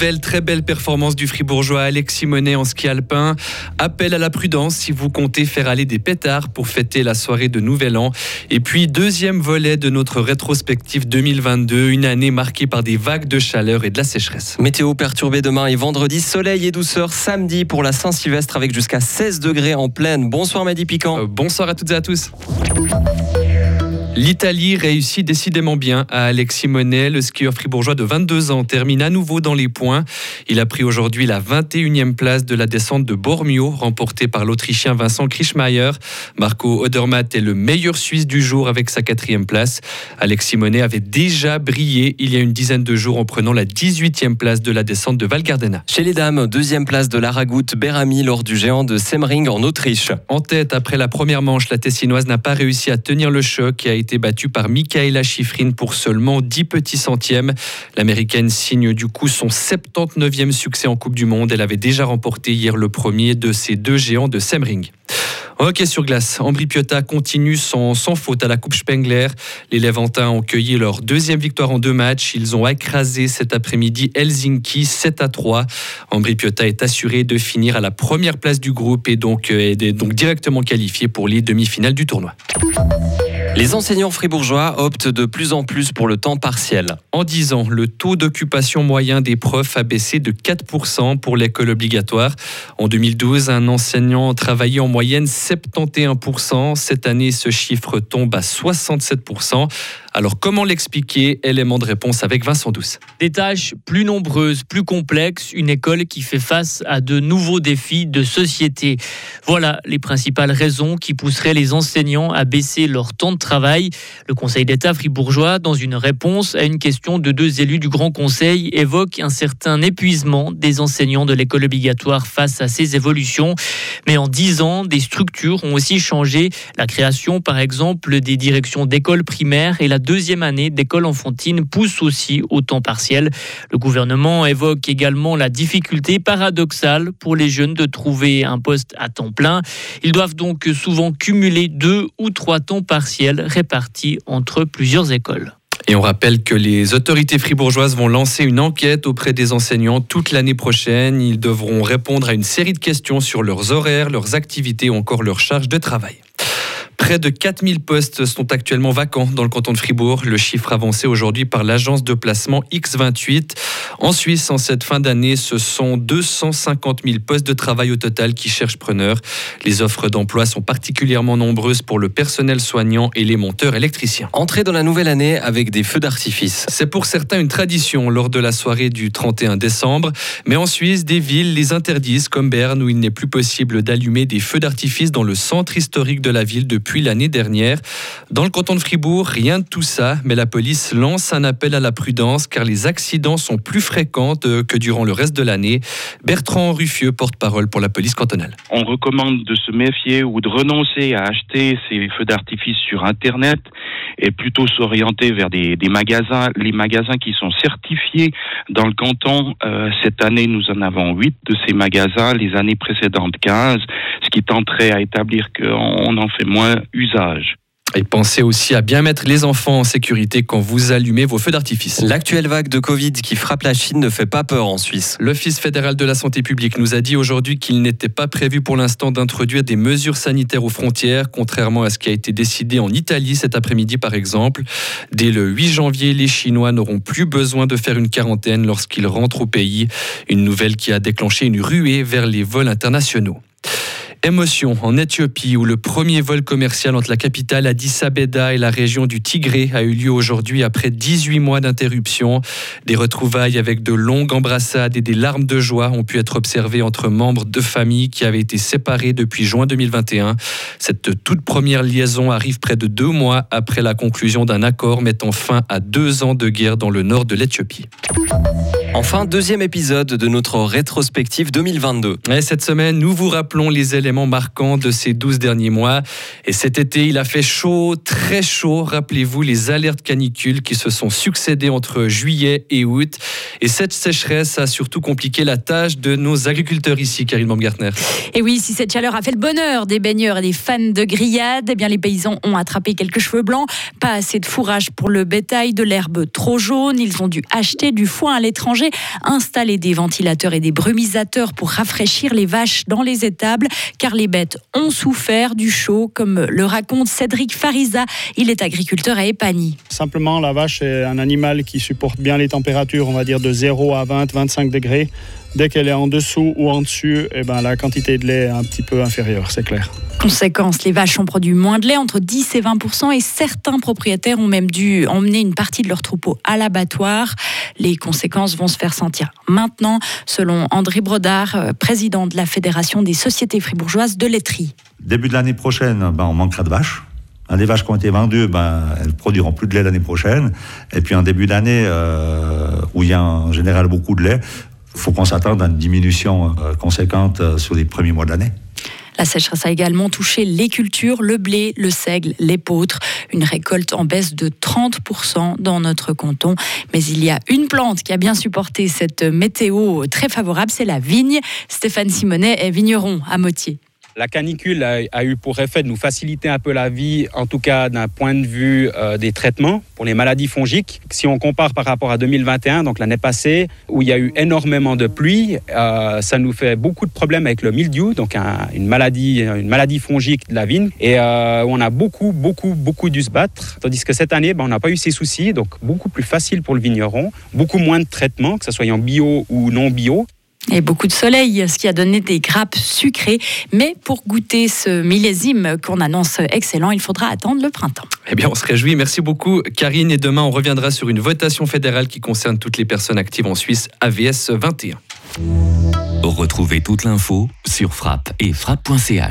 nouvelle très belle performance du fribourgeois Alex Simonet en ski alpin. Appel à la prudence si vous comptez faire aller des pétards pour fêter la soirée de Nouvel An. Et puis deuxième volet de notre rétrospective 2022, une année marquée par des vagues de chaleur et de la sécheresse. Météo perturbée demain et vendredi, soleil et douceur samedi pour la Saint-Sylvestre avec jusqu'à 16 degrés en pleine. Bonsoir Mehdi Piquant. Euh, bonsoir à toutes et à tous. L'Italie réussit décidément bien à Alex Simonet. Le skieur fribourgeois de 22 ans termine à nouveau dans les points. Il a pris aujourd'hui la 21e place de la descente de Bormio, remportée par l'Autrichien Vincent Krischmeier. Marco Odermatt est le meilleur Suisse du jour avec sa quatrième place. Alex Simonet avait déjà brillé il y a une dizaine de jours en prenant la 18e place de la descente de Val Gardena. Chez les dames, deuxième place de la ragoute Berami lors du géant de Semmering en Autriche. En tête, après la première manche, la Tessinoise n'a pas réussi à tenir le choc et a été battue par Michaela Schifrin pour seulement 10 petits centièmes. L'américaine signe du coup son 79e succès en Coupe du Monde. Elle avait déjà remporté hier le premier de ces deux géants de Semring. Ok sur glace, Ambri Piotta continue sans, sans, faute à la Coupe Spengler. Les Levantins ont cueilli leur deuxième victoire en deux matchs. Ils ont écrasé cet après-midi Helsinki 7 à 3. Ambri Piotta est assuré de finir à la première place du groupe et donc, euh, est donc directement qualifié pour les demi-finales du tournoi. Les enseignants fribourgeois optent de plus en plus pour le temps partiel. En 10 ans, le taux d'occupation moyen des profs a baissé de 4% pour l'école obligatoire. En 2012, un enseignant travaillait en moyenne 71%. Cette année, ce chiffre tombe à 67%. Alors comment l'expliquer? Élément de réponse avec Vincent Douce. Des tâches plus nombreuses, plus complexes, une école qui fait face à de nouveaux défis de société. Voilà les principales raisons qui pousseraient les enseignants à baisser leur temps de travail. Le Conseil d'État fribourgeois, dans une réponse à une question de deux élus du Grand Conseil, évoque un certain épuisement des enseignants de l'école obligatoire face à ces évolutions. Mais en dix ans, des structures ont aussi changé. La création, par exemple, des directions d'écoles primaires et la deuxième année d'école enfantine pousse aussi au temps partiel. Le gouvernement évoque également la difficulté paradoxale pour les jeunes de trouver un poste à temps plein. Ils doivent donc souvent cumuler deux ou trois temps partiels répartis entre plusieurs écoles. Et on rappelle que les autorités fribourgeoises vont lancer une enquête auprès des enseignants toute l'année prochaine. Ils devront répondre à une série de questions sur leurs horaires, leurs activités ou encore leurs charges de travail. Près de 4000 postes sont actuellement vacants dans le canton de Fribourg. Le chiffre avancé aujourd'hui par l'agence de placement X28. En Suisse, en cette fin d'année, ce sont 250 000 postes de travail au total qui cherchent preneurs. Les offres d'emploi sont particulièrement nombreuses pour le personnel soignant et les monteurs électriciens. Entrée dans la nouvelle année avec des feux d'artifice. C'est pour certains une tradition lors de la soirée du 31 décembre. Mais en Suisse, des villes les interdisent, comme Berne, où il n'est plus possible d'allumer des feux d'artifice dans le centre historique de la ville depuis l'année dernière. Dans le canton de Fribourg, rien de tout ça, mais la police lance un appel à la prudence car les accidents sont plus fréquents que durant le reste de l'année. Bertrand Ruffieux, porte-parole pour la police cantonale. On recommande de se méfier ou de renoncer à acheter ces feux d'artifice sur Internet et plutôt s'orienter vers des, magasins, les magasins qui sont certifiés dans le canton. Euh, cette année, nous en avons huit de ces magasins, les années précédentes 15, ce qui tenterait à établir qu'on en fait moins usage. Et pensez aussi à bien mettre les enfants en sécurité quand vous allumez vos feux d'artifice. L'actuelle vague de Covid qui frappe la Chine ne fait pas peur en Suisse. L'Office fédéral de la santé publique nous a dit aujourd'hui qu'il n'était pas prévu pour l'instant d'introduire des mesures sanitaires aux frontières, contrairement à ce qui a été décidé en Italie cet après-midi par exemple. Dès le 8 janvier, les Chinois n'auront plus besoin de faire une quarantaine lorsqu'ils rentrent au pays. Une nouvelle qui a déclenché une ruée vers les vols internationaux. Émotion en Éthiopie où le premier vol commercial entre la capitale Addis Abeba et la région du Tigré a eu lieu aujourd'hui après 18 mois d'interruption. Des retrouvailles avec de longues embrassades et des larmes de joie ont pu être observées entre membres de familles qui avaient été séparés depuis juin 2021. Cette toute première liaison arrive près de deux mois après la conclusion d'un accord mettant fin à deux ans de guerre dans le nord de l'Éthiopie. Enfin, deuxième épisode de notre rétrospective 2022. Et cette semaine, nous vous rappelons les éléments marquants de ces 12 derniers mois. Et cet été, il a fait chaud, très chaud. Rappelez-vous les alertes canicules qui se sont succédées entre juillet et août. Et cette sécheresse a surtout compliqué la tâche de nos agriculteurs ici, Karine Baumgartner. Et oui, si cette chaleur a fait le bonheur des baigneurs et des fans de grillades, eh bien les paysans ont attrapé quelques cheveux blancs. Pas assez de fourrage pour le bétail, de l'herbe trop jaune. Ils ont dû acheter du foin à l'étranger installer des ventilateurs et des brumisateurs pour rafraîchir les vaches dans les étables, car les bêtes ont souffert du chaud, comme le raconte Cédric Fariza. Il est agriculteur à Epagny. Simplement, la vache est un animal qui supporte bien les températures, on va dire de 0 à 20, 25 degrés. Dès qu'elle est en dessous ou en dessus, eh ben, la quantité de lait est un petit peu inférieure, c'est clair. Conséquence, les vaches ont produit moins de lait, entre 10 et 20% et certains propriétaires ont même dû emmener une partie de leur troupeau à l'abattoir. Les conséquences vont se faire sentir maintenant, selon André Brodard, euh, président de la Fédération des sociétés fribourgeoises de laiterie. Début de l'année prochaine, ben, on manquera de vaches. Les vaches qui ont été vendues, ben, elles produiront plus de lait l'année prochaine. Et puis en début d'année, euh, où il y a en général beaucoup de lait, il faut qu'on s'attende à une diminution euh, conséquente euh, sur les premiers mois de l'année. La sécheresse a également touché les cultures, le blé, le seigle, l'épeautre. Une récolte en baisse de 30% dans notre canton. Mais il y a une plante qui a bien supporté cette météo très favorable, c'est la vigne. Stéphane Simonet est vigneron à Motier. La canicule a, eu pour effet de nous faciliter un peu la vie, en tout cas d'un point de vue euh, des traitements pour les maladies fongiques. Si on compare par rapport à 2021, donc l'année passée, où il y a eu énormément de pluie, euh, ça nous fait beaucoup de problèmes avec le mildiou, donc une, maladie, une maladie fongique de la vigne, et euh, on a beaucoup, beaucoup, beaucoup dû se battre. Tandis que cette année, ben, on n'a pas eu ces soucis, donc beaucoup plus facile pour le vigneron, beaucoup moins de traitements, que ce soit en bio ou non bio. Et beaucoup de soleil, ce qui a donné des grappes sucrées. Mais pour goûter ce millésime qu'on annonce excellent, il faudra attendre le printemps. Eh bien, on se réjouit. Merci beaucoup, Karine. Et demain, on reviendra sur une votation fédérale qui concerne toutes les personnes actives en Suisse, AVS 21. Retrouvez toute l'info sur frappe et frappe.ch.